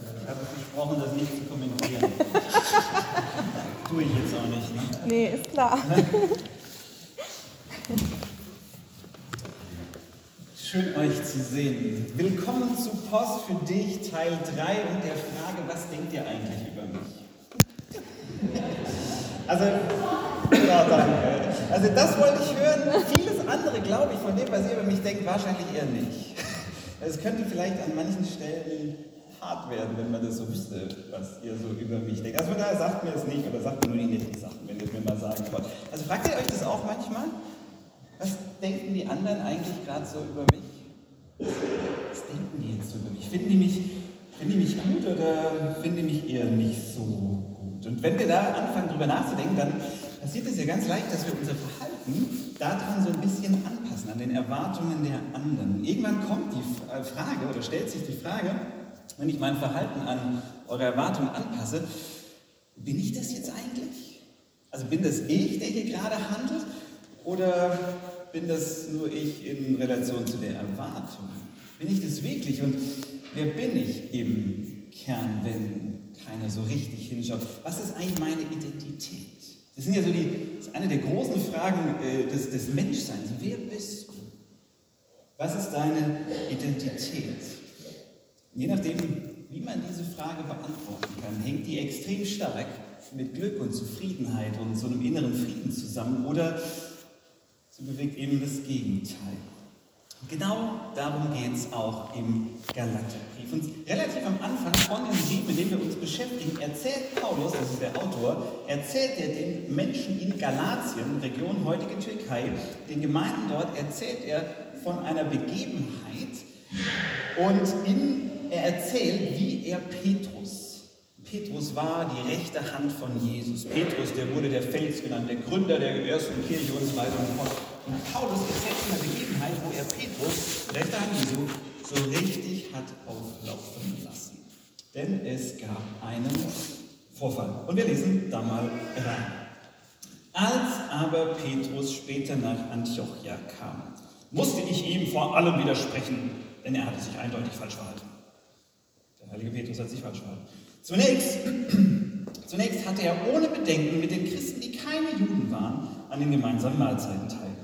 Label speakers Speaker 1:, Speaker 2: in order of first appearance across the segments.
Speaker 1: Ich habe versprochen, das nicht zu kommentieren. Tue ich jetzt auch nicht. Ne?
Speaker 2: Nee, ist klar.
Speaker 1: Schön euch zu sehen. Willkommen zu Post für dich, Teil 3 und der Frage, was denkt ihr eigentlich über mich? Also, ja, danke. Also das wollte ich hören. Vieles andere, glaube ich, von dem, was ihr über mich denkt, wahrscheinlich eher nicht. Es könnte vielleicht an manchen Stellen hart werden, wenn man das so wüsste, was ihr so über mich denkt. Also von daher sagt mir es nicht oder sagt mir nur die netten Sachen, wenn ihr mir mal sagen wollt. Also fragt ihr euch das auch manchmal? Was denken die anderen eigentlich gerade so über mich? Was denken die jetzt über mich? Finden die mich, finden die mich gut oder finden die mich eher nicht so gut? Und wenn wir da anfangen, drüber nachzudenken, dann passiert es ja ganz leicht, dass wir unser Verhalten daran so ein bisschen anpassen, an den Erwartungen der anderen. Irgendwann kommt die äh, Frage oder stellt sich die Frage, wenn ich mein Verhalten an eure Erwartungen anpasse, bin ich das jetzt eigentlich? Also bin das ich, der hier gerade handelt? Oder bin das nur ich in Relation zu der Erwartung? Bin ich das wirklich? Und wer bin ich im Kern, wenn keiner so richtig hinschaut? Was ist eigentlich meine Identität? Das sind ja so die, das ist eine der großen Fragen äh, des, des Menschseins. Wer bist du? Was ist deine Identität? Je nachdem, wie man diese Frage beantworten kann, hängt die extrem stark mit Glück und Zufriedenheit und so einem inneren Frieden zusammen oder sie bewegt eben das Gegenteil. Genau darum geht es auch im Galaterbrief. Und relativ am Anfang von dem Brief, mit dem wir uns beschäftigen, erzählt Paulus, das ist der Autor, erzählt er den Menschen in Galatien, Region heutige Türkei, den Gemeinden dort, erzählt er von einer Begebenheit und in, er erzählt, wie er Petrus Petrus war die rechte Hand von Jesus. Petrus, der wurde der Fels genannt, der Gründer der ersten Kirche und so weiter und so fort. Und Paulus erzählt von einer Begebenheit, wo er Petrus, rechte Hand Jesu, so richtig hat auflaufen lassen. Denn es gab einen Vorfall. Und wir lesen da mal rein. Als aber Petrus später nach Antiochia kam, musste ich ihm vor allem widersprechen, denn er hatte sich eindeutig falsch verhalten. Heilige Petrus hat sich falsch verhalten. Zunächst, zunächst hatte er ohne Bedenken mit den Christen, die keine Juden waren, an den gemeinsamen Mahlzeiten teilgenommen.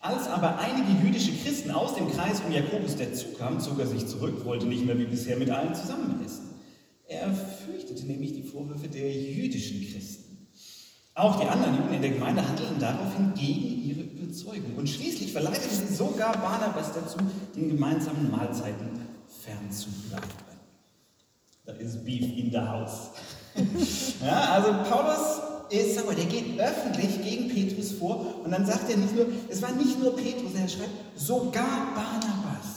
Speaker 1: Als aber einige jüdische Christen aus dem Kreis um Jakobus dazukamen, zog er sich zurück, wollte nicht mehr wie bisher mit allen zusammen essen. Er fürchtete nämlich die Vorwürfe der jüdischen Christen. Auch die anderen Juden in der Gemeinde handelten daraufhin gegen ihre Überzeugung. Und schließlich verleiteten sie sogar Barnabas dazu, den gemeinsamen Mahlzeiten fernzubleiben. Da ist Beef in the house. ja, also Paulus ist, sag mal, der geht öffentlich gegen Petrus vor und dann sagt er nicht nur, es war nicht nur Petrus, er schreibt, sogar Barnabas.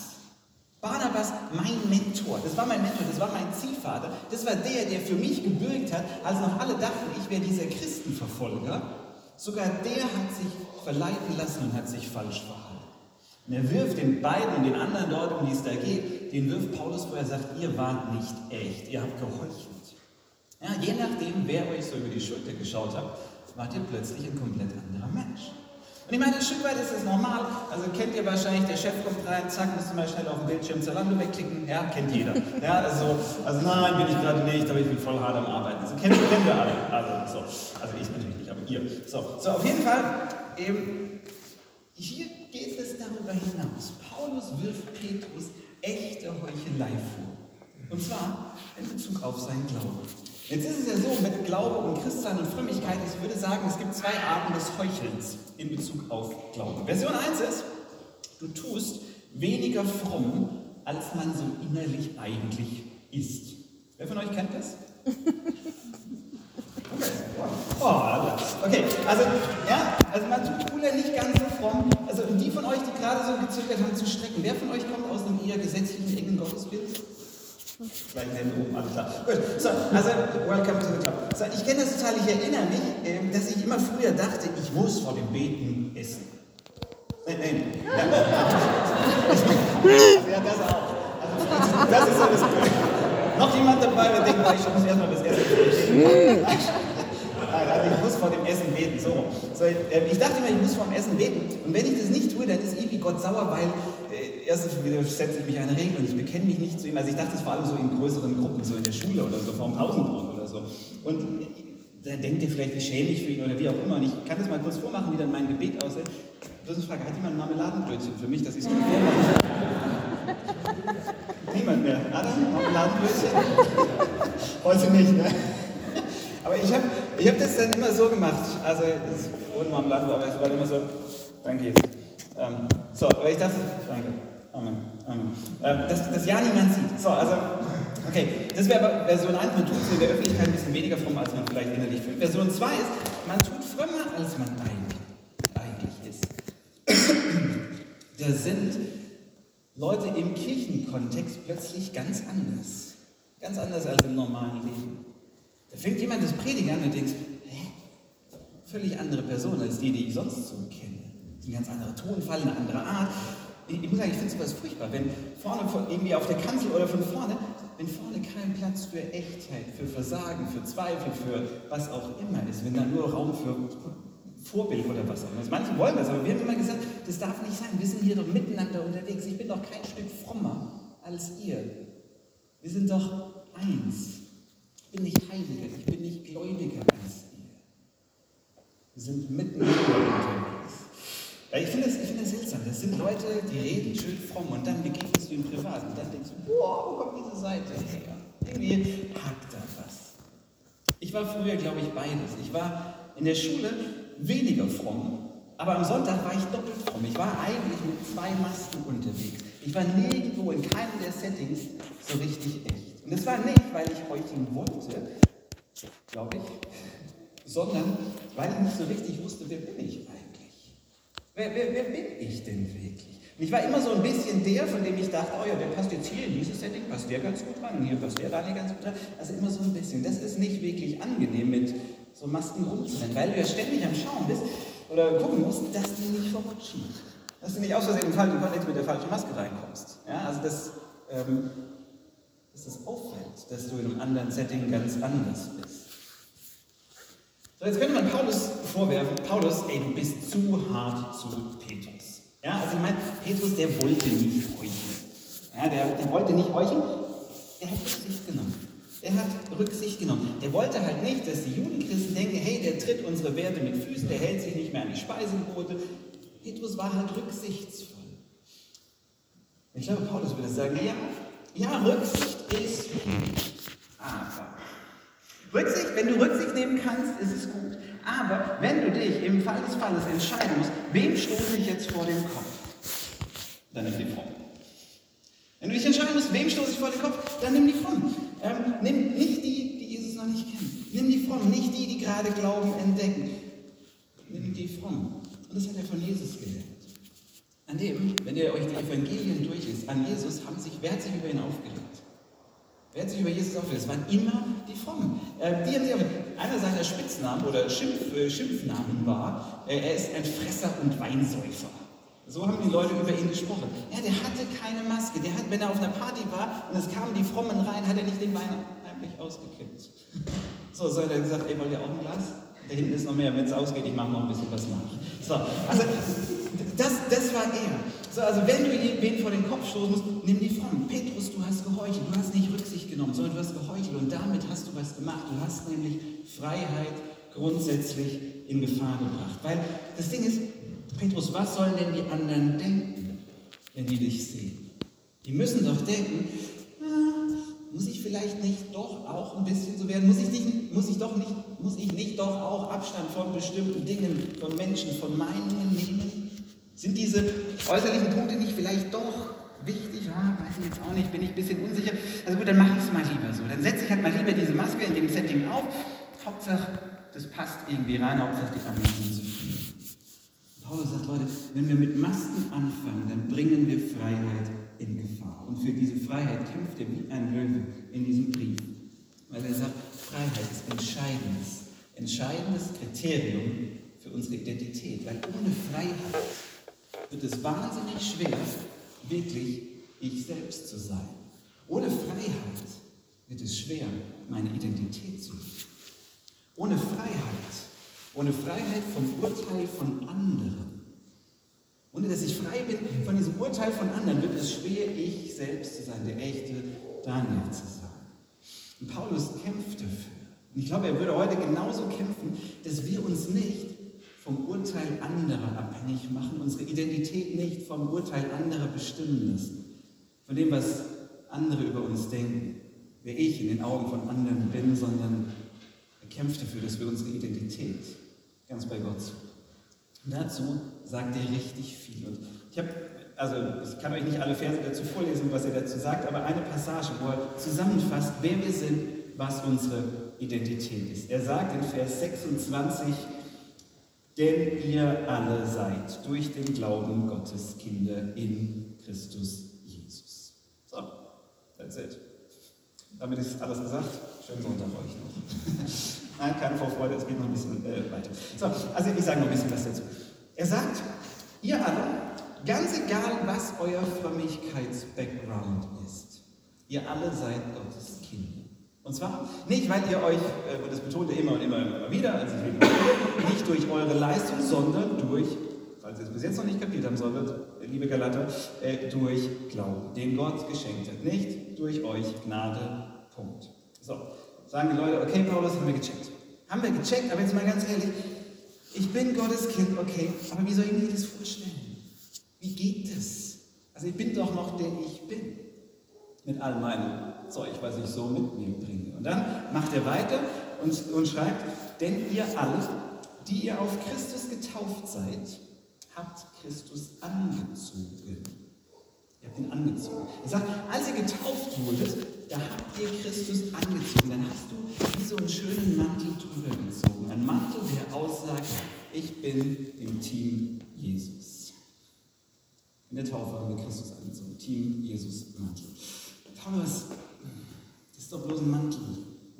Speaker 1: Barnabas, mein Mentor, das war mein Mentor, das war mein Ziehvater, das war der, der für mich gebürgt hat, als noch alle dachten, ich wäre dieser Christenverfolger. Sogar der hat sich verleiten lassen und hat sich falsch verhalten. Und er wirft den beiden und den anderen dort, um die es da geht, den wirft Paulus vor, er sagt, ihr wart nicht echt, ihr habt geheuchelt. Ja, je nachdem, wer euch so über die Schulter geschaut hat, wart ihr plötzlich ein komplett anderer Mensch. Und ich meine, ein Stück weit ist das normal. Also kennt ihr wahrscheinlich, der Chef kommt rein, zack, müsst ihr mal schnell auf dem Bildschirm Zalando wegklicken. Ja, kennt jeder. Ja, also, also nein, bin ich gerade nicht, aber ich bin voll hart am Arbeiten. Also kennen, kennen wir alle. Also, so. also ich natürlich nicht, aber ihr. So, so auf jeden Fall, eben, hier geht es darüber hinaus. Paulus wirft Petrus echte Heuchelei vor. Und zwar in Bezug auf seinen Glauben. Jetzt ist es ja so mit Glaube und Christsein und Frömmigkeit, ich würde sagen, es gibt zwei Arten des Heuchelns in Bezug auf Glauben. Version 1 ist, du tust weniger fromm, als man so innerlich eigentlich ist. Wer von euch kennt das? Okay, oh, okay. also ja, also man tut cooler nicht ganz so fromm. Also die von euch, die gerade so gezögert haben zu strecken, wer von euch kommt aus einem eher gesetzlichen, engen Gottesbild? Vielleicht Hände oben, alles klar. Gut, so, also, welcome to the club. So, ich kenne das total, ich erinnere mich, äh, dass ich immer früher dachte, ich muss vor dem Beten essen. Nein, nein. Ja, ja das auch. Also, das ist so das Gute. Noch jemand dabei, der denkt, ich muss erstmal das Essen also ich muss vor dem Essen beten. So. So. ich dachte immer, ich muss vor dem Essen beten. Und wenn ich das nicht tue, dann ist irgendwie Gott sauer, weil äh, erstens widersetze ich mich einer Regel und ich bekenne mich nicht zu ihm. Also ich dachte es vor allem so in größeren Gruppen, so in der Schule oder so, vor dem Pausenbrot oder so. Und da denkt ihr vielleicht, wie schäme ich für ihn oder wie auch immer. Und ich kann das mal kurz vormachen, wie dann mein Gebet aussieht. Bloß eine Frage, hat jemand ein Marmeladenbrötchen für mich, dass ich es nicht Niemand mehr. Adam, Marmeladenbrötchen? Heute nicht, ne? Aber ich habe ich hab das dann immer so gemacht. Also, ohne Marmeladenbrötchen, aber es war immer so, danke jetzt. Ähm, so, aber ich dachte, danke. Amen. Amen. Ähm, dass ja niemand sieht. So, also, okay, das wäre Version 1, man tut es in der Öffentlichkeit ein bisschen weniger fromm, als man vielleicht innerlich fühlt. Version 2 ist, man tut frömmer, als man eigentlich ist. da sind Leute im Kirchenkontext plötzlich ganz anders. Ganz anders als im normalen Leben. Da fängt jemand das Predigen an und denkst, hä? Völlig andere Person als die, die ich sonst so kenne. Ein ganz anderer Tonfall, eine andere Art. Ich, ich muss sagen, ich finde sowas furchtbar, wenn vorne von, irgendwie auf der Kanzel oder von vorne, wenn vorne kein Platz für Echtheit, für Versagen, für Zweifel, für was auch immer ist, wenn da nur Raum für Vorbild oder was auch immer. Manche wollen das, aber wir haben immer gesagt, das darf nicht sein. Wir sind hier doch miteinander unterwegs. Ich bin doch kein Stück frommer als ihr. Wir sind doch eins. Ich bin nicht heiliger, ich bin nicht gläubiger als ihr. Wir sind miteinander unterwegs. Ich finde das, find das seltsam. Das sind Leute, die reden schön fromm und dann begegnest du im Privaten. Und dann denkst du, boah, wo kommt diese Seite her? Irgendwie hakt da was. Ich war früher, glaube ich, beides. Ich war in der Schule weniger fromm, aber am Sonntag war ich doppelt fromm. Ich war eigentlich mit zwei Masken unterwegs. Ich war nirgendwo in keinem der Settings so richtig echt. Und das war nicht, weil ich heucheln wollte, glaube ich, sondern weil ich nicht so richtig wusste, wer bin ich eigentlich? Wer, wer, wer bin ich denn wirklich? Und ich war immer so ein bisschen der, von dem ich dachte, oh ja, der passt jetzt hier in dieses Setting, passt der ganz gut rein, hier passt der da nicht ganz gut rein. Also immer so ein bisschen. Das ist nicht wirklich angenehm mit so Masken rumzurennen, weil du ja ständig am Schauen bist oder gucken musst, dass die nicht verrutschen. Dass du nicht aus Versehen im falschen Kontext mit der falschen Maske reinkommst. Ja, also dass, ähm, dass das auffällt, dass du in einem anderen Setting ganz anders bist. So, jetzt könnte man Paulus vorwerfen, Paulus, ey, du bist zu hart zu Petrus. Ja, also ich meine, Petrus, der wollte nicht heucheln. Ja, der, der wollte nicht heucheln, der hat Rücksicht genommen. Der hat Rücksicht genommen. Der wollte halt nicht, dass die Judenchristen denken, hey, der tritt unsere Werte mit Füßen, der hält sich nicht mehr an die Speisegebote. Petrus war halt rücksichtsvoll. Ich glaube, Paulus würde sagen, ja, ja, Rücksicht ist aber. Rücksicht, wenn du Rücksicht nehmen kannst, ist es gut. Aber wenn du dich im Fall des Falles entscheiden musst, wem stoße ich jetzt vor den Kopf? Dann nimm die Frau. Wenn du dich entscheiden musst, wem stoße ich vor den Kopf, dann nimm die Frommen. Ähm, nimm nicht die, die Jesus noch nicht kennen. Nimm die Frommen, nicht die, die gerade Glauben entdecken. Nimm die Frommen. Und das hat er von Jesus gelernt. An dem, wenn ihr euch die Evangelien durchliest, an Jesus haben sich, wer hat sich über ihn aufgelegt? Wer hat sich über Jesus aufgelegt? Es waren immer die Frommen. Äh, die haben sich einer seiner Spitznamen oder Schimpf, äh, Schimpfnamen war, äh, er ist ein Fresser und Weinsäufer. So haben die Leute über ihn gesprochen. Ja, der hatte keine Maske. Der hat, wenn er auf einer Party war und es kamen die Frommen rein, hat er nicht den Wein heimlich ausgekippt. So, so hat er gesagt, ey, wollt ihr auch ein Glas? Da hinten ist noch mehr, wenn es ausgeht, ich mache noch ein bisschen was nach. So, also das, das war er. So, also wenn du wen vor den Kopf stoßen musst, nimm die Frommen. Petrus, du hast geheuchelt, du hast nicht Rücksicht genommen, sondern du hast geheuchelt und damit hast du was gemacht. Du hast nämlich Freiheit grundsätzlich in Gefahr gebracht. Weil das Ding ist, Petrus, was sollen denn die anderen denken, wenn die dich sehen? Die müssen doch denken, ah, muss ich vielleicht nicht doch auch ein bisschen so werden? Muss ich, nicht, muss ich doch nicht, muss ich nicht doch auch Abstand von bestimmten Dingen, von Menschen, von Meinungen nehmen? Sind diese äußerlichen Punkte nicht vielleicht doch wichtig? Ah, weiß ich jetzt auch nicht, bin ich ein bisschen unsicher. Also gut, dann mache ich es mal lieber so. Dann setze ich halt mal lieber diese Maske in dem Setting auf. Hauptsache, das passt irgendwie rein, Hauptsache die anderen sind zufrieden. Paulus sagt, Leute, wenn wir mit Masken anfangen, dann bringen wir Freiheit in Gefahr. Und für diese Freiheit kämpft er wie ein Löwe in diesem Brief. Weil er sagt, Freiheit ist entscheidendes, entscheidendes Kriterium für unsere Identität. Weil ohne Freiheit wird es wahnsinnig schwer, wirklich ich selbst zu sein. Ohne Freiheit wird es schwer, meine Identität zu leben. Ohne Freiheit ohne Freiheit vom Urteil von anderen, Ohne dass ich frei bin von diesem Urteil von anderen, wird es schwer, ich selbst zu sein, der echte Daniel zu sein. Und Paulus kämpft dafür. Und ich glaube, er würde heute genauso kämpfen, dass wir uns nicht vom Urteil anderer abhängig machen, unsere Identität nicht vom Urteil anderer bestimmen lassen, von dem, was andere über uns denken, wer ich in den Augen von anderen bin, sondern er kämpft dafür, dass wir unsere Identität ganz bei Gott suchen. Und dazu sagt er richtig viel. Und ich habe, also ich kann euch nicht alle Verse dazu vorlesen, was er dazu sagt, aber eine Passage, wo er zusammenfasst, wer wir sind, was unsere Identität ist. Er sagt in Vers 26, denn ihr alle seid durch den Glauben Gottes Kinder in Christus Jesus. So, that's it. Damit ist alles gesagt. Schönen Sonntag euch noch. Nein, keine Vorfreude, es geht noch ein bisschen äh, weiter. So, also ich sage noch ein bisschen was dazu. Er sagt, ihr alle, ganz egal was euer Frömmigkeits-Background ist, ihr alle seid Gottes. Und zwar nicht, weil ihr euch, äh, und das betont er immer und immer und immer wieder, also nicht durch eure Leistung, sondern durch, falls ihr es bis jetzt noch nicht kapiert haben solltet, liebe Galater, äh, durch Glauben, den Gott geschenkt hat. Nicht durch euch Gnade, Punkt. So, sagen die Leute, okay, Paulus, haben wir gecheckt. Haben wir gecheckt, aber jetzt mal ganz ehrlich, ich bin Gottes Kind, okay, aber wie soll ich mir das vorstellen? Wie geht das? Also ich bin doch noch der ich bin. Mit all meinem Zeug, was ich so mit mir bringe. Und dann macht er weiter und, und schreibt, denn ihr alle, die ihr auf Christus getauft seid, habt Christus angezogen. Ihr habt ihn angezogen. Er sagt, als ihr getauft wurdet, da habt ihr Christus angezogen. Dann hast du wie so einen schönen Mantel drüber gezogen. Ein Mantel, der aussagt, ich bin im Team Jesus. In der Taufe haben wir Christus angezogen. Team Jesus Mantel. Das ist doch bloß ein Mantel.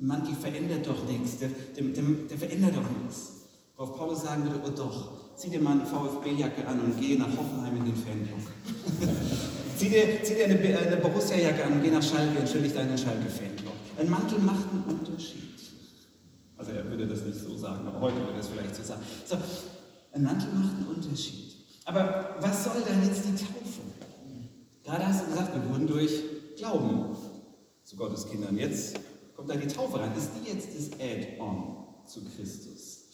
Speaker 1: Ein Mantel verändert doch nichts. Der, der, der, der verändert doch nichts. Worauf Paulus sagen würde, oh doch, zieh dir mal eine VfB-Jacke an und geh nach Hoffenheim in den Fanblock. zieh dir, zieh dir eine, eine Borussia-Jacke an und geh nach Schalke und stell dich da in den Schalke-Fanblock. Ein Mantel macht einen Unterschied. Also er würde das nicht so sagen, aber heute würde er es vielleicht so sagen. So, ein Mantel macht einen Unterschied. Aber was soll dann jetzt die Taufe? Gerade hast du gesagt, wir wurden durch Glauben zu Gottes Kindern. Jetzt kommt da die Taufe rein. Ist die jetzt das Add-on zu Christus?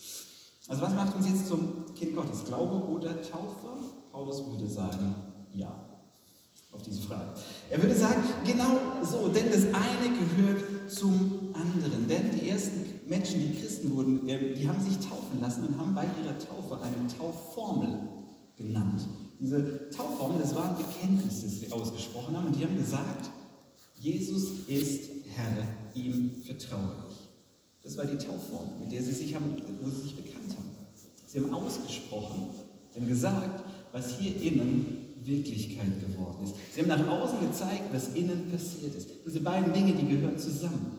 Speaker 1: Also was macht uns jetzt zum Kind Gottes? Glaube oder Taufe? Paulus würde sagen, ja. Auf diese Frage. Er würde sagen, genau so, denn das eine gehört zum anderen. Denn die ersten Menschen, die Christen wurden, ähm, die haben sich taufen lassen und haben bei ihrer Taufe eine Taufformel genannt. Diese Taufformel, das war ein Bekenntnis, das sie ausgesprochen haben. Und die haben gesagt, Jesus ist Herr, ihm vertraue ich. Das war die Taufformel, mit der sie sich, haben, wo sie sich bekannt haben. Sie haben ausgesprochen, sie haben gesagt, was hier innen Wirklichkeit geworden ist. Sie haben nach außen gezeigt, was innen passiert ist. Diese beiden Dinge, die gehören zusammen.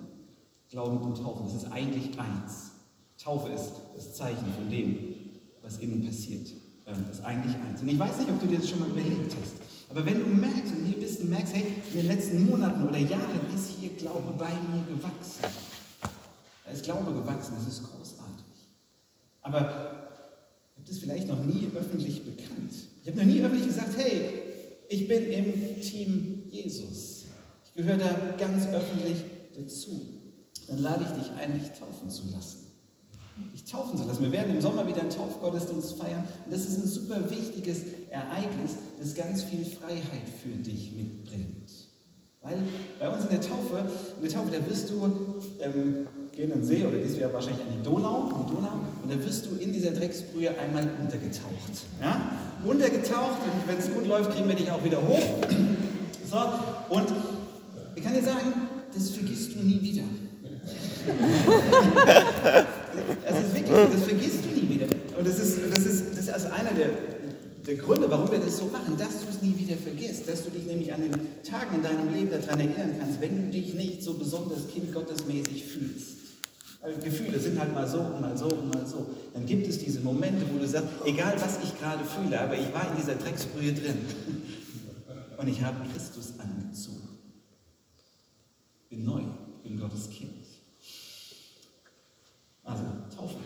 Speaker 1: Glauben und Taufe, das ist eigentlich eins. Taufe ist das Zeichen von dem, was innen passiert. Ähm, das ist eigentlich eins. Und ich weiß nicht, ob du dir das schon mal überlegt hast. Aber wenn du merkst und hier bist und merkst, hey, in den letzten Monaten oder Jahren ist hier Glaube bei mir gewachsen. Da ist Glaube gewachsen, das ist großartig. Aber ich habe das vielleicht noch nie öffentlich bekannt. Ich habe noch nie öffentlich gesagt, hey, ich bin im Team Jesus. Ich gehöre da ganz öffentlich dazu. Dann lade ich dich ein, dich taufen zu lassen dich taufen zu lassen. Wir werden im Sommer wieder einen Taufgottesdienst feiern. Und das ist ein super wichtiges Ereignis, das ganz viel Freiheit für dich mitbringt. Weil bei uns in der Taufe, in der Taufe, da wirst du ähm, gehen in den See oder gehst ja wahrscheinlich an die Donau, die Donau, und da wirst du in dieser Drecksbrühe einmal untergetaucht. Ja? Untergetaucht und wenn es gut läuft, kriegen wir dich auch wieder hoch. So, und ich kann dir sagen, das vergisst du nie wieder. Das ist wirklich, das vergisst du nie wieder. Und das ist, das ist, das ist also einer der, der Gründe, warum wir das so machen, dass du es nie wieder vergisst, dass du dich nämlich an den Tagen in deinem Leben daran erinnern kannst, wenn du dich nicht so besonders Kind Gottesmäßig fühlst. Weil Gefühle sind halt mal so und mal so und mal so. Dann gibt es diese Momente, wo du sagst, egal was ich gerade fühle, aber ich war in dieser Drecksbrühe drin und ich habe Christus angezogen. Bin neu, bin Gottes Kind. Also, Taufe.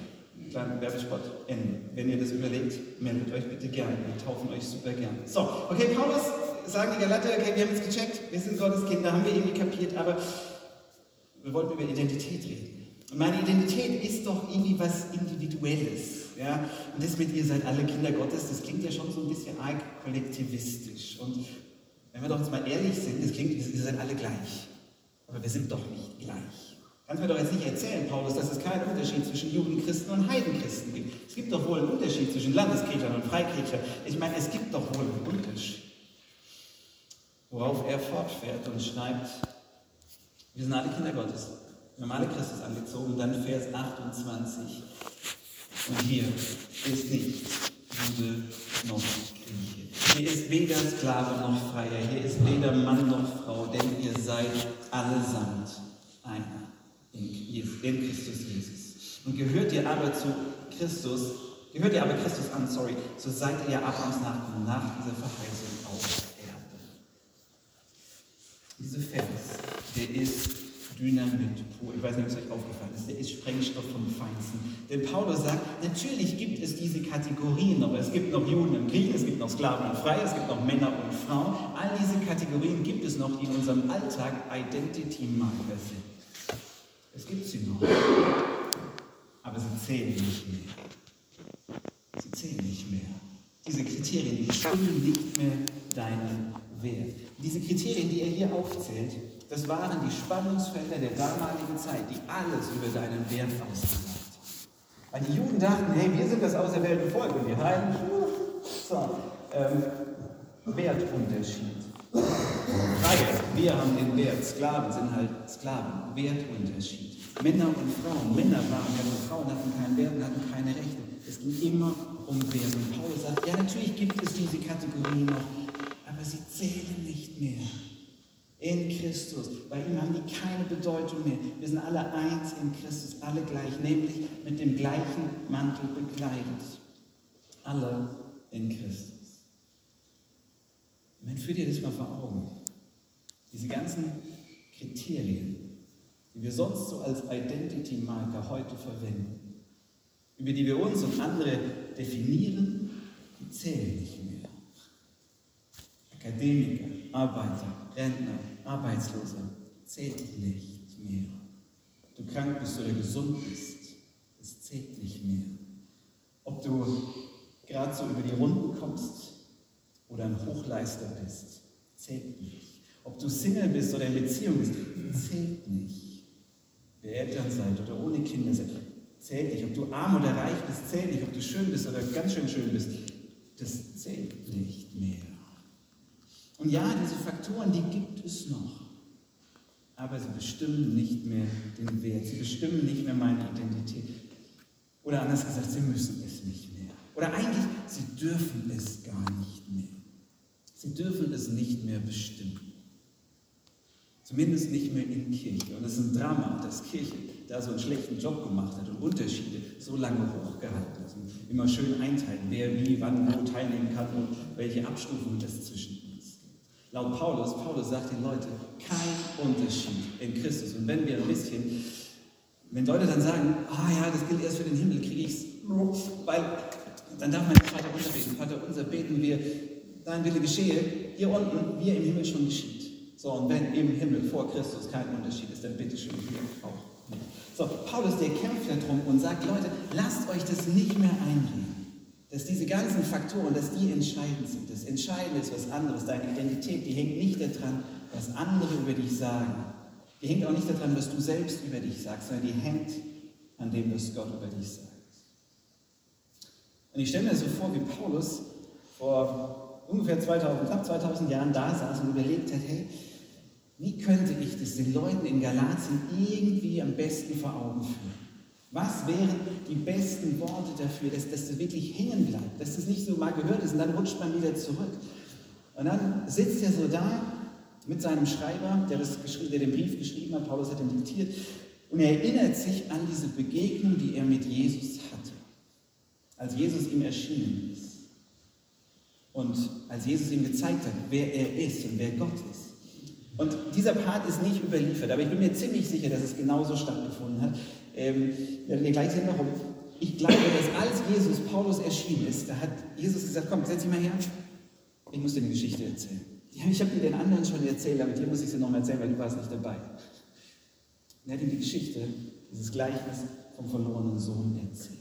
Speaker 1: Kleinen Werbespot Ende. Wenn ihr das überlegt, meldet euch bitte gerne. Wir taufen euch super gern. So, okay, Paulus, sagen die Galater, okay, wir haben es gecheckt, wir sind Gottes Kinder, haben wir irgendwie kapiert, aber wir wollten über Identität reden. Und meine Identität ist doch irgendwie was Individuelles. Ja? Und das mit ihr seid alle Kinder Gottes, das klingt ja schon so ein bisschen arg kollektivistisch. Und wenn wir doch jetzt mal ehrlich sind, das klingt, ihr seid alle gleich. Aber wir sind doch nicht gleich. Kannst mir doch jetzt nicht erzählen, Paulus, dass es keinen Unterschied zwischen Judenchristen und Heidenchristen gibt. Es gibt doch wohl einen Unterschied zwischen Landeskirchern und Freikirchern. Ich meine, es gibt doch wohl einen Unterschied. Worauf er fortfährt und schreibt, wir sind alle Kinder Gottes. Wir haben alle Christus angezogen. Dann Vers 28. Und hier ist nicht Jude noch Grieche. Hier ist weder Sklave noch Freier. Hier ist weder Mann noch Frau, denn ihr seid allesamt einer in Christus Jesus. Und gehört ihr aber zu Christus, gehört ihr aber Christus an, sorry, so seid ihr ja Abrahams Nachkommen nach dieser Verheißung auf Erbe. Dieser Vers, der ist Dynamit pur. Ich weiß nicht, ob es euch aufgefallen ist. Der ist Sprengstoff vom Feinsten. Denn Paulus sagt, natürlich gibt es diese Kategorien noch. Es gibt noch Juden und Griechen, es gibt noch Sklaven und Freie, es gibt noch Männer und Frauen. All diese Kategorien gibt es noch, die in unserem Alltag Identity-Marker sind. Es gibt sie noch, aber sie zählen nicht mehr. Sie zählen nicht mehr. Diese Kriterien, die bestimmen nicht mehr deinen Wert. Diese Kriterien, die er hier aufzählt, das waren die Spannungsfelder der damaligen Zeit, die alles über deinen Wert ausgesagt. Weil die Juden dachten, hey, wir sind das auserwählte Volk und wir Heiden, so, ähm, Wertunterschied. Freie, wir haben den Wert, Sklaven sind halt Sklaven, Wertunterschied. Männer und Frauen. Männer waren ja nur Frauen, hatten keinen Wert und hatten keine Rechte. Es ging immer um Wert. Und Paulus sagt, ja, natürlich gibt es diese Kategorien noch, aber sie zählen nicht mehr. In Christus. Bei ihm haben die keine Bedeutung mehr. Wir sind alle eins in Christus, alle gleich, nämlich mit dem gleichen Mantel bekleidet. Alle in Christus. Man führt dir das mal vor Augen. Diese ganzen Kriterien, die wir sonst so als Identity Marker heute verwenden, über die wir uns und andere definieren, die zählen nicht mehr. Akademiker, Arbeiter, Rentner, Arbeitsloser zählt nicht mehr. Ob du krank bist oder gesund bist, es zählt nicht mehr. Ob du gerade so über die Runden kommst oder ein Hochleister bist, zählt nicht. Ob du Single bist oder in Beziehung bist, zählt nicht Eltern seid oder ohne Kinder seid, zählt nicht. Ob du arm oder reich bist, zählt nicht. Ob du schön bist oder ganz schön schön bist, das zählt nicht mehr. Und ja, diese Faktoren, die gibt es noch. Aber sie bestimmen nicht mehr den Wert. Sie bestimmen nicht mehr meine Identität. Oder anders gesagt, sie müssen es nicht mehr. Oder eigentlich, sie dürfen es gar nicht mehr. Sie dürfen es nicht mehr bestimmen. Zumindest nicht mehr in Kirche. Und es ist ein Drama, dass Kirche da so einen schlechten Job gemacht hat und Unterschiede so lange hochgehalten hat. Und immer schön einteilen, wer wie, wann, wo teilnehmen kann und welche Abstufungen es zwischen uns gibt. Laut Paulus, Paulus sagt den Leuten, kein Unterschied in Christus. Und wenn wir ein bisschen, wenn Leute dann sagen, ah ja, das gilt erst für den Himmel, kriege ich es, weil dann darf mein Vater unser beten. Vater unser beten wir, dein Wille geschehe, hier unten, wie er im Himmel schon geschieht. So, und wenn im Himmel vor Christus kein Unterschied ist, dann bitte schön hier auch nicht. So, Paulus, der kämpft darum und sagt, Leute, lasst euch das nicht mehr einreden, dass diese ganzen Faktoren, dass die entscheidend sind. Das Entscheidende ist was anderes. Deine Identität, die hängt nicht daran, was andere über dich sagen. Die hängt auch nicht daran, was du selbst über dich sagst, sondern die hängt an dem, was Gott über dich sagt. Und ich stelle mir so vor, wie Paulus vor ungefähr 2000, knapp 2000 Jahren da saß und überlegt hat, hey, wie könnte ich das den Leuten in Galatien irgendwie am besten vor Augen führen? Was wären die besten Worte dafür, dass, das wirklich hängen bleibt, dass das nicht so mal gehört ist und dann rutscht man wieder zurück. Und dann sitzt er so da mit seinem Schreiber, der, das der den Brief geschrieben hat, Paulus hat ihn diktiert, und er erinnert sich an diese Begegnung, die er mit Jesus hatte, als Jesus ihm erschienen ist. Und als Jesus ihm gezeigt hat, wer er ist und wer Gott ist. Und dieser Part ist nicht überliefert, aber ich bin mir ziemlich sicher, dass es genauso stattgefunden hat. Ähm, werden wir gleich sehen, warum. ich glaube, dass als Jesus Paulus erschienen ist, da hat Jesus gesagt, komm, setz dich mal her, ich muss dir eine Geschichte erzählen. Ich habe dir den anderen schon erzählt, aber dir muss ich sie noch mal erzählen, weil du warst nicht dabei. Und er hat ihm die Geschichte, dieses Gleichnis vom verlorenen Sohn erzählt.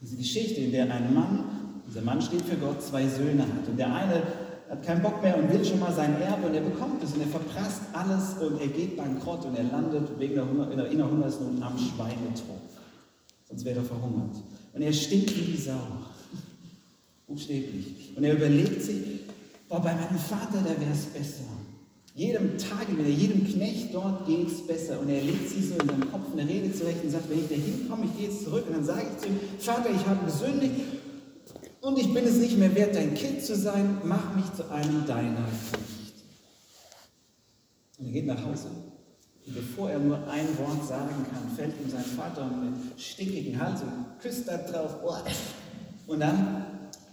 Speaker 1: Diese Geschichte, in der ein Mann, dieser Mann steht für Gott, zwei Söhne hat. Und der eine hat keinen Bock mehr und will schon mal sein Erbe und er bekommt es und er verprasst alles und er geht bankrott und er landet wegen der, Hunger, der Hungersnot am Schweinetrog. Sonst wäre er verhungert. Und er stinkt wie die Sau. Buchstäblich. Und er überlegt sich, boah, bei meinem Vater, da wäre es besser. Jedem Tag, wenn er jedem Knecht dort geht es besser. Und er legt sich so in seinem Kopf eine Rede zurecht und sagt, wenn ich da hinkomme, ich gehe jetzt zurück und dann sage ich zu ihm, Vater, ich habe gesündigt und ich bin es nicht mehr wert, dein Kind zu sein, mach mich zu einem deiner Knechte. Und er geht nach Hause. Und bevor er nur ein Wort sagen kann, fällt ihm sein Vater mit stinkigen Hals und küsst da drauf. Und dann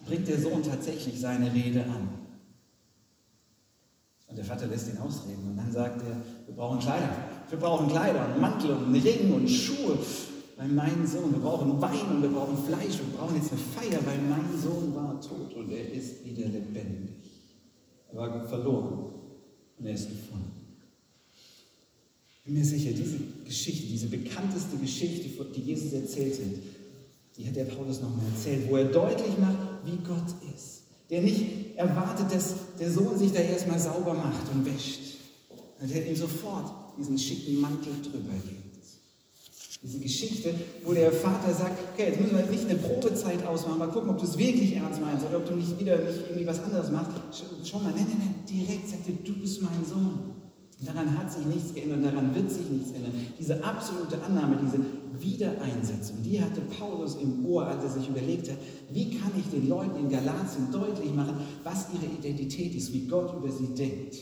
Speaker 1: bringt der Sohn tatsächlich seine Rede an. Und der Vater lässt ihn ausreden. Und dann sagt er, wir brauchen Kleider. Wir brauchen Kleider, einen Mantel und Ring und Schuhe. Weil mein Sohn, wir brauchen Wein und wir brauchen Fleisch. Wir brauchen jetzt eine Feier, weil mein Sohn war tot und er ist wieder lebendig. Er war verloren und er ist gefunden. Ich bin mir sicher, diese Geschichte, diese bekannteste Geschichte, die Jesus erzählt hat, die hat der Paulus nochmal erzählt, wo er deutlich macht, wie Gott ist. Der nicht erwartet, dass der Sohn sich da erstmal sauber macht und wäscht. Der ihm sofort diesen schicken Mantel drüber legt. Diese Geschichte, wo der Vater sagt, okay, jetzt müssen wir nicht eine Probezeit ausmachen, mal gucken, ob du es wirklich ernst meinst oder ob du nicht wieder nicht irgendwie was anderes machst. Schau mal, nein, nein, nein, direkt sagt er, du bist mein Sohn. Daran hat sich nichts geändert, daran wird sich nichts ändern. Diese absolute Annahme, diese Wiedereinsetzung, die hatte Paulus im Ohr, als er sich überlegt hat, wie kann ich den Leuten in Galatien deutlich machen, was ihre Identität ist, wie Gott über sie denkt.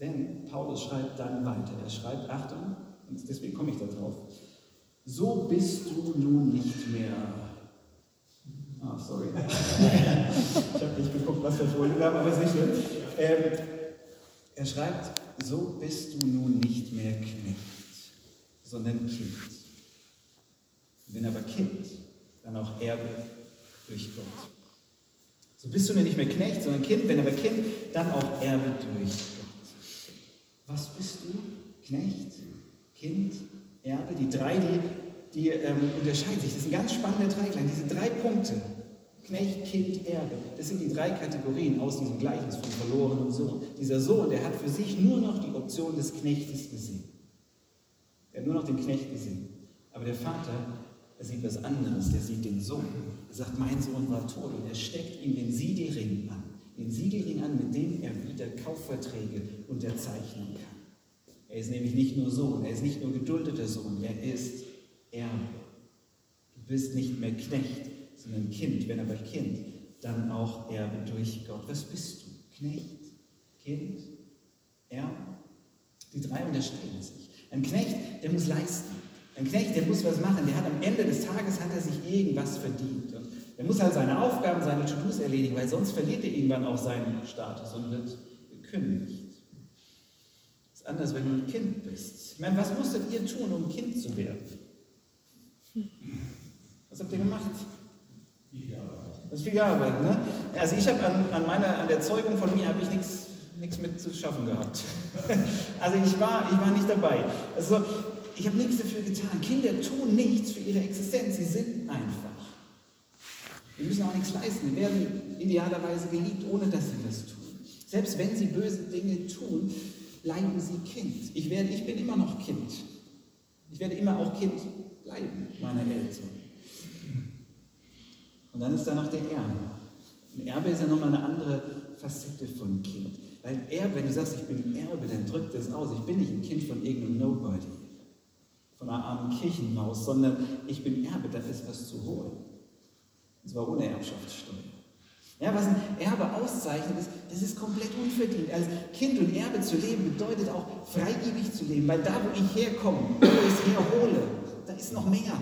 Speaker 1: Denn Paulus schreibt dann weiter. Er schreibt, Achtung, deswegen komme ich da drauf. So bist du nun nicht mehr. Ah, sorry. ich habe nicht geguckt, was wir vorhin haben, aber sicher. Ähm, er schreibt, so bist du nun nicht mehr Knecht, sondern Kind. Wenn aber Kind, dann auch Erbe durch Gott. So bist du nun nicht mehr Knecht, sondern Kind, wenn aber Kind, dann auch Erbe durch Gott. Was bist du? Knecht, Kind, Erbe, die drei, die, die ähm, unterscheiden sich. Das ist ein ganz spannender Dreiklang. Diese drei Punkte, Knecht, Kind, Erbe. Das sind die drei Kategorien aus diesem Gleichnis vom verlorenen Sohn. Dieser Sohn, der hat für sich nur noch die Option des Knechtes gesehen. Er hat nur noch den Knecht gesehen. Aber der Vater, er sieht was anderes. Der sieht den Sohn. Er sagt, mein Sohn war tot. Und er steckt ihm den Siegelring an. Den Siegelring an, mit dem er wieder Kaufverträge unterzeichnen kann. Er ist nämlich nicht nur Sohn. Er ist nicht nur geduldeter Sohn. Er ist Erbe. Du bist nicht mehr Knecht sondern Kind, wenn aber Kind, dann auch Erbe durch Gott. Was bist du? Knecht, Kind, Erbe? Die drei unterscheiden sich. Ein Knecht, der muss leisten. Ein Knecht, der muss was machen. Der hat am Ende des Tages hat er sich irgendwas verdient. Und er muss halt seine Aufgaben, seine To-Dos erledigen, weil sonst verliert er irgendwann auch seinen Status und wird gekündigt. Anders, wenn du ein Kind bist. Ich meine, was musstet ihr tun, um Kind zu werden? Was habt ihr gemacht? Das ist viel Arbeit, ne? Also ich habe an, an, meiner, an der Zeugung von mir habe ich nichts mit zu schaffen gehabt. also ich war, ich war nicht dabei. Also ich habe nichts dafür getan. Kinder tun nichts für ihre Existenz, sie sind einfach. Wir müssen auch nichts leisten. Wir werden idealerweise geliebt, ohne dass sie das tun. Selbst wenn sie böse Dinge tun, bleiben sie Kind. Ich, werde, ich bin immer noch Kind. Ich werde immer auch Kind bleiben, meiner Eltern. Und dann ist da noch der Erbe. Ein Erbe ist ja nochmal eine andere Facette von Kind. Weil Erbe, wenn du sagst, ich bin Erbe, dann drückt das aus. Ich bin nicht ein Kind von irgendeinem Nobody, von einer armen Kirchenmaus, sondern ich bin Erbe, da ist was zu holen. Und zwar ohne Erbschaftssteuer. Ja, was ein Erbe auszeichnet, ist, das ist komplett unverdient. Als Kind und Erbe zu leben bedeutet auch freigebig zu leben, weil da, wo ich herkomme, wo ich es herhole, da ist noch mehr.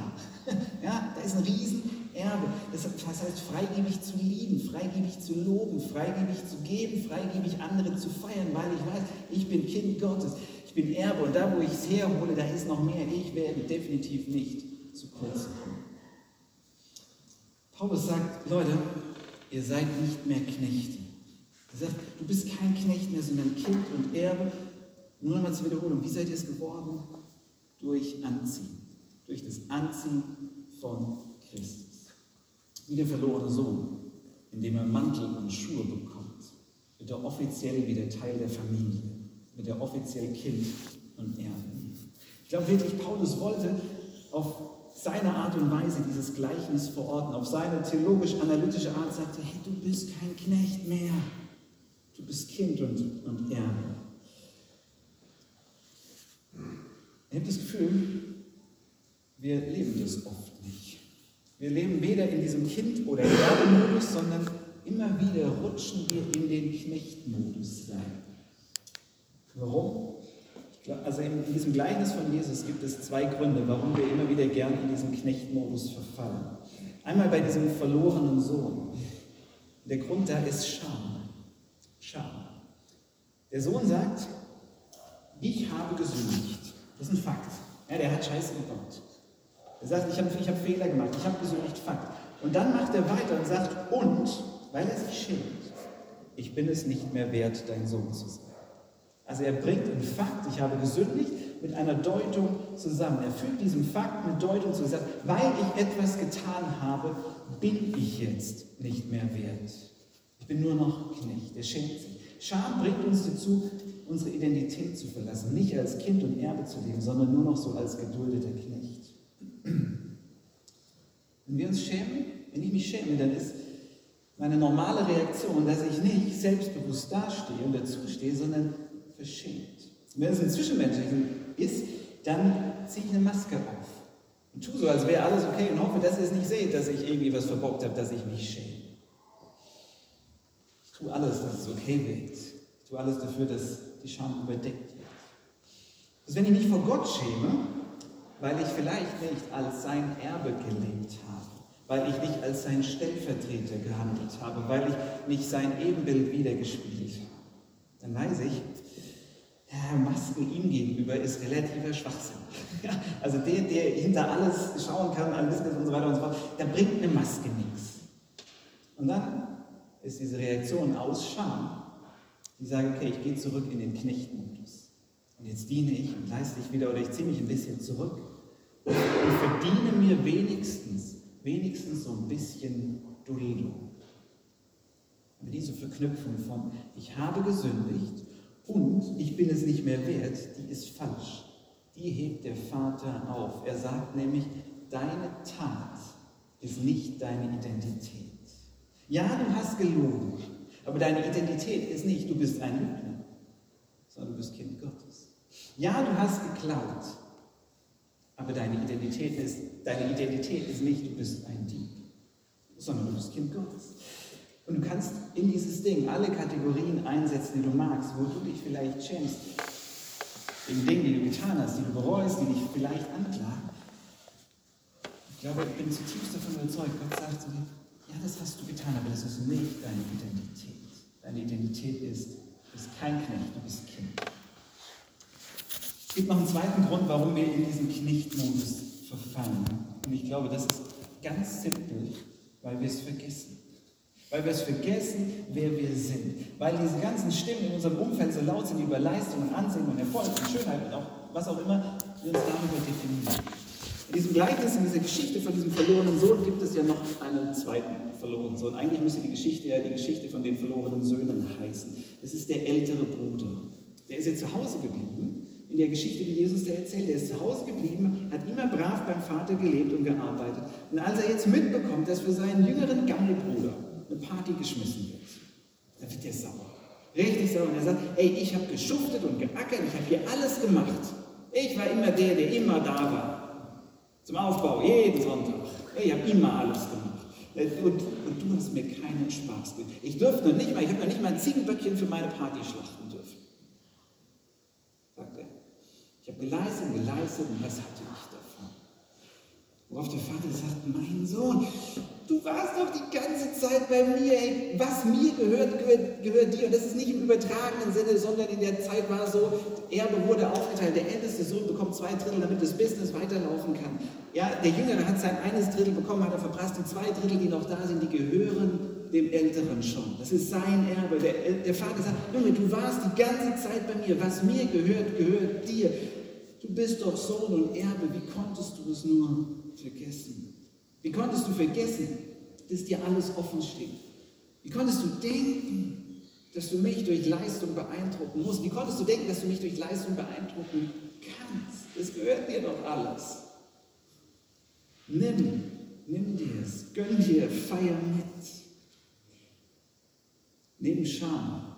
Speaker 1: Ja, da ist ein Riesenerbe. Das heißt, freigebig zu lieben, freigebig zu loben, freigebig zu geben, freigebig andere zu feiern, weil ich weiß, ich bin Kind Gottes, ich bin Erbe und da, wo ich es herhole, da ist noch mehr. Ich werde definitiv nicht zu kurz kommen. Paulus sagt, Leute, ihr seid nicht mehr Knechte. Er sagt, du bist kein Knecht mehr, sondern Kind und Erbe. Nur nochmal zur Wiederholung, wie seid ihr es geworden? Durch Anziehen. Durch das Anziehen von Christus. Wie der verlorene Sohn, indem er Mantel und Schuhe bekommt, wird er offiziell wieder Teil der Familie, wird er offiziell Kind und Erbe. Ich glaube wirklich, Paulus wollte auf seine Art und Weise dieses Gleichnis verorten, auf seine theologisch-analytische Art sagte, hey, du bist kein Knecht mehr, du bist Kind und, und Erbe. Ich habe das Gefühl, wir leben das oft nicht. Wir leben weder in diesem Kind- oder Erbemodus, sondern immer wieder rutschen wir in den Knechtmodus rein. Warum? Also in diesem Gleichnis von Jesus gibt es zwei Gründe, warum wir immer wieder gern in diesen Knechtmodus verfallen. Einmal bei diesem verlorenen Sohn. Der Grund da ist Scham. Scham. Der Sohn sagt, ich habe gesündigt. Das ist ein Fakt. Ja, der hat Scheiße gebaut. Er sagt, ich habe ich hab Fehler gemacht, ich habe gesündigt, Fakt. Und dann macht er weiter und sagt, und, weil er sich schämt, ich bin es nicht mehr wert, dein Sohn zu sein. Also er bringt einen Fakt, ich habe gesündigt, mit einer Deutung zusammen. Er fügt diesen Fakt mit Deutung zusammen. Weil ich etwas getan habe, bin ich jetzt nicht mehr wert. Ich bin nur noch Knecht. Er schämt sich. Scham bringt uns dazu, unsere Identität zu verlassen. Nicht als Kind und Erbe zu leben, sondern nur noch so als geduldeter Knecht. Wenn wir uns schämen, wenn ich mich schäme, dann ist meine normale Reaktion, dass ich nicht selbstbewusst dastehe und dazustehe, sondern verschämt. wenn es im Zwischenmenschlichen ist, dann ziehe ich eine Maske auf und tue so, als wäre alles okay und hoffe, dass ihr es nicht seht, dass ich irgendwie was verbockt habe, dass ich mich schäme. Ich tue alles, dass es okay wird. Ich tue alles dafür, dass die Scham überdeckt wird. Dass wenn ich mich vor Gott schäme, weil ich vielleicht nicht als sein Erbe gelebt habe, weil ich nicht als sein Stellvertreter gehandelt habe, weil ich nicht sein Ebenbild wiedergespiegelt habe, dann weiß ich, ja, Masken ihm gegenüber ist relativer Schwachsinn. Ja, also der, der hinter alles schauen kann, an Business und so weiter und so fort, da bringt eine Maske nichts. Und dann ist diese Reaktion aus Scham, die sagen, okay, ich gehe zurück in den Knechtmodus. Und jetzt diene ich und leiste ich wieder oder ich ziehe mich ein bisschen zurück und, und verdiene mir wenigstens, wenigstens so ein bisschen Duldung. Aber diese Verknüpfung von ich habe gesündigt und ich bin es nicht mehr wert, die ist falsch. Die hebt der Vater auf. Er sagt nämlich, deine Tat ist nicht deine Identität. Ja, du hast gelogen, aber deine Identität ist nicht, du bist ein Lügner, sondern du bist Kind Gottes. Ja, du hast geklaut, aber deine Identität ist, deine Identität ist nicht, du bist ein Dieb, sondern du bist Kind Gottes. Und du kannst in dieses Ding alle Kategorien einsetzen, die du magst, wo du dich vielleicht schämst, wegen Dingen, die du getan hast, die du bereust, die dich vielleicht anklagen. Ich glaube, ich bin zutiefst davon überzeugt, Gott sagt zu dir, ja, das hast du getan, aber das ist nicht deine Identität. Deine Identität ist, du bist kein Knecht, du bist Kind. Es gibt noch einen zweiten Grund, warum wir in diesen Knechtmodus verfallen. Und ich glaube, das ist ganz simpel, weil wir es vergessen. Weil wir es vergessen, wer wir sind. Weil diese ganzen Stimmen in unserem Umfeld so laut sind über Leistung und Ansehen und Erfolg und Schönheit und auch was auch immer, wir uns darüber definieren. In diesem Gleichnis, in dieser Geschichte von diesem verlorenen Sohn gibt es ja noch einen zweiten verlorenen Sohn. Eigentlich müsste die Geschichte ja die Geschichte von den verlorenen Söhnen heißen. Das ist der ältere Bruder. Der ist jetzt zu Hause geblieben. In der Geschichte, die Jesus da erzählt, der ist zu Hause geblieben, hat immer brav beim Vater gelebt und gearbeitet. Und als er jetzt mitbekommt, dass für seinen jüngeren Gammelbruder eine Party geschmissen wird, dann wird er sauer. Richtig sauer. Und er sagt, ey, ich habe geschuftet und geackert, ich habe hier alles gemacht. Ich war immer der, der immer da war. Zum Aufbau, jeden Sonntag. Ich habe immer alles gemacht. Und, und, du hast mir keinen Spaß gemacht. Ich durfte noch nicht mal, ich habe noch nicht mal ein Ziegenböckchen für meine Party schlachten dürfen. Sagt er. Ich habe geleistet und geleistet und was hatte ich davon? Worauf der Vater sagt, mein Sohn, Du warst doch die ganze Zeit bei mir. Ey. Was mir gehört, gehört, gehört dir. Und das ist nicht im übertragenen Sinne, sondern in der Zeit war so, Erbe wurde aufgeteilt. Der älteste Sohn bekommt zwei Drittel, damit das Business weiterlaufen kann. Ja, der Jüngere hat sein eines Drittel bekommen, hat er verprasst. Die zwei Drittel, die noch da sind, die gehören dem Älteren schon. Das ist sein Erbe. Der, der Vater sagt, Junge, du warst die ganze Zeit bei mir. Was mir gehört, gehört dir. Du bist doch Sohn und Erbe. Wie konntest du es nur vergessen? Wie konntest du vergessen, dass dir alles offen steht? Wie konntest du denken, dass du mich durch Leistung beeindrucken musst? Wie konntest du denken, dass du mich durch Leistung beeindrucken kannst? Das gehört dir doch alles. Nimm, nimm dir es, gönn dir, feier mit. Neben Scham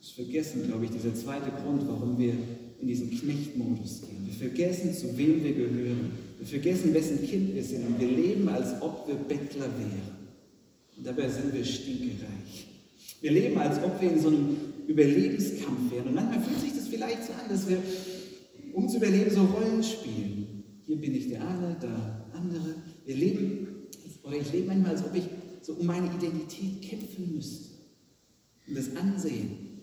Speaker 1: ist vergessen, glaube ich, dieser zweite Grund, warum wir in diesen Knechtmodus gehen. Wir vergessen, zu wem wir gehören. Wir vergessen, wessen Kind wir sind und wir leben, als ob wir Bettler wären. Und dabei sind wir stinkereich. Wir leben, als ob wir in so einem Überlebenskampf wären. Und manchmal fühlt sich das vielleicht so an, dass wir, um zu überleben, so Rollen spielen. Hier bin ich der eine, da andere. Wir leben, oder ich lebe manchmal, als ob ich so um meine Identität kämpfen müsste. Um das Ansehen.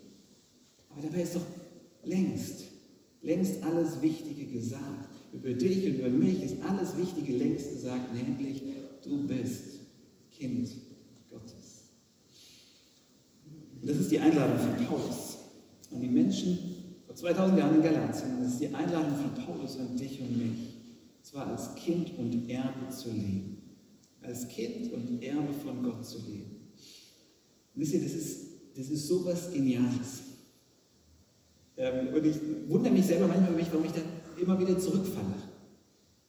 Speaker 1: Aber dabei ist doch längst, längst alles Wichtige gesagt. Über dich und über mich ist alles Wichtige längst gesagt, nämlich du bist Kind Gottes. Und das ist die Einladung von Paulus an die Menschen vor 2000 Jahren in Galatien. Das ist die Einladung von Paulus an dich und mich. Und zwar als Kind und Erbe zu leben. Als Kind und Erbe von Gott zu leben. Und wisst ihr, das ist, das ist so was Geniales. Ähm, und ich wundere mich selber manchmal, warum ich da immer wieder zurückfalle.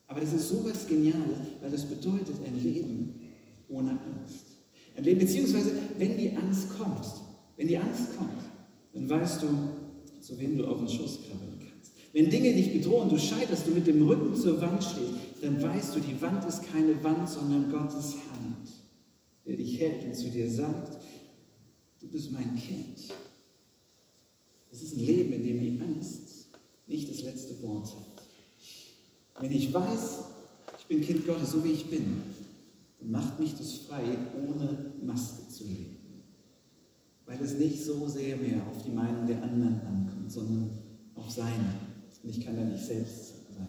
Speaker 1: Aber das ist so was Geniales, weil das bedeutet ein Leben ohne Angst. Ein Leben, beziehungsweise, wenn die Angst kommt, wenn die Angst kommt, dann weißt du, zu wem du auf den Schoß krabbeln kannst. Wenn Dinge dich bedrohen, du scheiterst, du mit dem Rücken zur Wand stehst, dann weißt du, die Wand ist keine Wand, sondern Gottes Hand, der dich hält und zu dir sagt, du bist mein Kind. Es ist ein Leben, in dem die Angst nicht das letzte Wort hat. Wenn ich weiß, ich bin Kind Gottes, so wie ich bin, dann macht mich das frei, ohne Maske zu leben. Weil es nicht so sehr mehr auf die Meinung der anderen ankommt, sondern auf seine. Und ich kann da nicht selbst sein.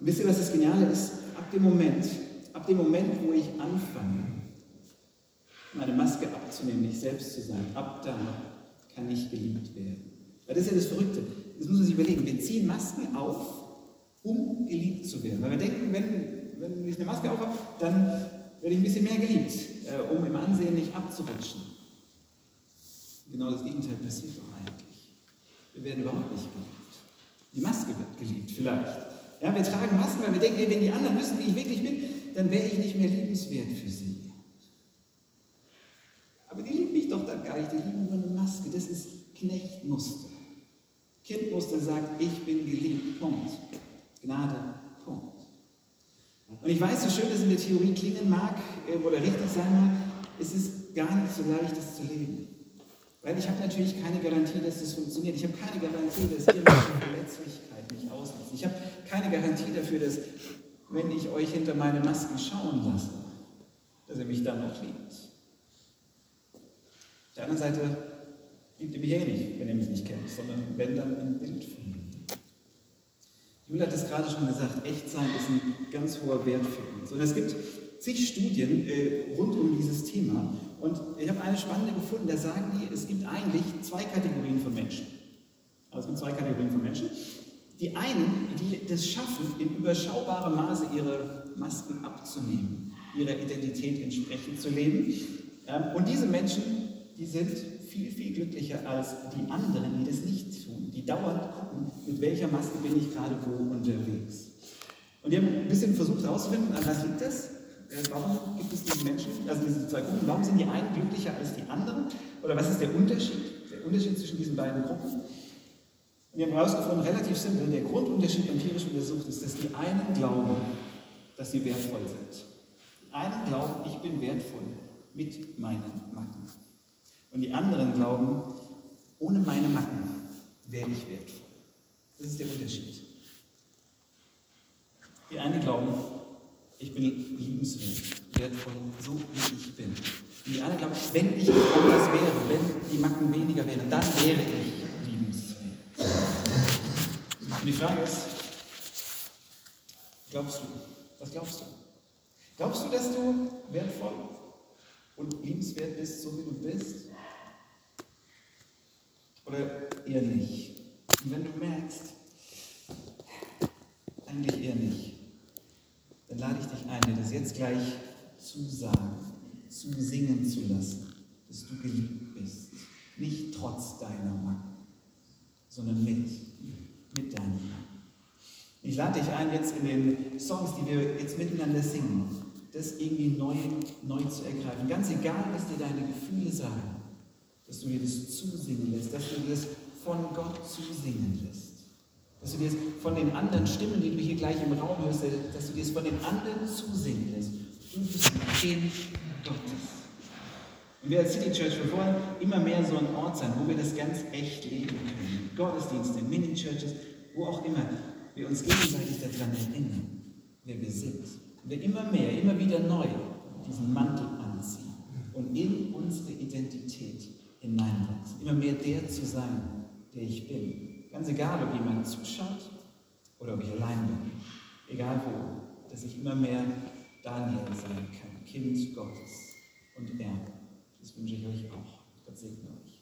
Speaker 1: Und wisst ihr, was das Geniale ist? Ab dem Moment, ab dem Moment, wo ich anfange, meine Maske abzunehmen, nicht selbst zu sein, ab da kann ich geliebt werden. Das ist ja das Verrückte. Das muss man sich überlegen. Wir ziehen Masken auf, um geliebt zu werden. Weil wir denken, wenn, wenn ich eine Maske auf habe, dann werde ich ein bisschen mehr geliebt, äh, um im Ansehen nicht abzurutschen. Genau das Gegenteil passiert doch eigentlich. Wir werden überhaupt nicht geliebt. Die Maske wird geliebt, vielleicht. Ja, wir tragen Masken, weil wir denken, ey, wenn die anderen wissen, wie ich wirklich bin, dann wäre ich nicht mehr liebenswert für sie. Aber die lieben mich doch dann gar nicht, die lieben nur eine Maske. Das ist Knechtmuster. Kindmuster sagt, ich bin geliebt, Punkt. Gnade, Punkt. Und ich weiß, so schön das in der Theorie klingen mag äh, oder richtig sein mag, es ist gar nicht so leicht, das zu leben. Weil ich habe natürlich keine Garantie, dass das funktioniert. Ich habe keine Garantie, dass ihr meine Verletzlichkeit nicht ausnutzt. Ich habe keine Garantie dafür, dass, wenn ich euch hinter meine Masken schauen lasse, dass ihr mich dann noch liebt. Auf der anderen Seite Liebt ihr mich eh nicht, wenn ihr mich nicht kennt, sondern wenn dann ein Bild von mir. Julia hat es gerade schon gesagt, Echtsein ist ein ganz hoher Wert für uns. Und es gibt zig Studien äh, rund um dieses Thema. Und ich habe eine spannende gefunden, da sagen die, es gibt eigentlich zwei Kategorien von Menschen. Also es gibt zwei Kategorien von Menschen. Die einen, die das schaffen, in überschaubarem Maße ihre Masken abzunehmen, ihrer Identität entsprechend zu leben. Und diese Menschen, die sind viel, viel glücklicher als die anderen, die das nicht tun, die dauernd gucken, mit welcher Maske bin ich gerade wo unterwegs. Und die haben ein bisschen versucht herauszufinden, an was liegt das? Äh, warum gibt es diese Menschen, also diese zwei Gruppen, warum sind die einen glücklicher als die anderen? Oder was ist der Unterschied? Der Unterschied zwischen diesen beiden Gruppen? Und wir haben herausgefunden, relativ simpel, der Grundunterschied empirisch untersucht ist, dass die einen glauben, dass sie wertvoll sind. Die einen glauben, ich bin wertvoll mit meinen Macken. Und die anderen glauben, ohne meine Macken wäre ich wertvoll. Das ist der Unterschied. Die einen glauben, ich bin liebenswert wertvoll, so wie ich bin. Und die anderen glauben, wenn ich anders wäre, wenn die Macken weniger wären, dann wäre ich liebenswert. Und die Frage ist, glaubst du, was glaubst du? Glaubst du, dass du wertvoll und liebenswert bist, so wie du bist? Oder eher nicht? Und wenn du merkst, eigentlich eher nicht, dann lade ich dich ein, dir das jetzt gleich zu sagen, zu singen zu lassen, dass du geliebt bist. Nicht trotz deiner Macken, sondern mit, mit deinen Macken. Ich lade dich ein, jetzt in den Songs, die wir jetzt miteinander singen, das irgendwie neu, neu zu ergreifen. Ganz egal, was dir deine Gefühle sagen, dass du dir das zusingen lässt, dass du dir das von Gott zusingen lässt. Dass du dir das von den anderen Stimmen, die du hier gleich im Raum hörst, dass du dir das von den anderen zusingen lässt. Du bist Kind Gottes. Und wir als City Church, wir wollen immer mehr so ein Ort sein, wo wir das ganz echt leben können. Gottesdienste, Mini-Churches, wo auch immer wir uns gegenseitig daran erinnern, wer wir sind. Und wir immer mehr, immer wieder neu diesen Mantel anziehen und in unsere Identität hineinwachsen. Immer mehr der zu sein, der ich bin. Ganz egal, ob jemand zuschaut oder ob ich allein bin. Egal wo. Dass ich immer mehr Daniel sein kann, Kind Gottes und Erbe. Das wünsche ich euch auch. Gott segne euch.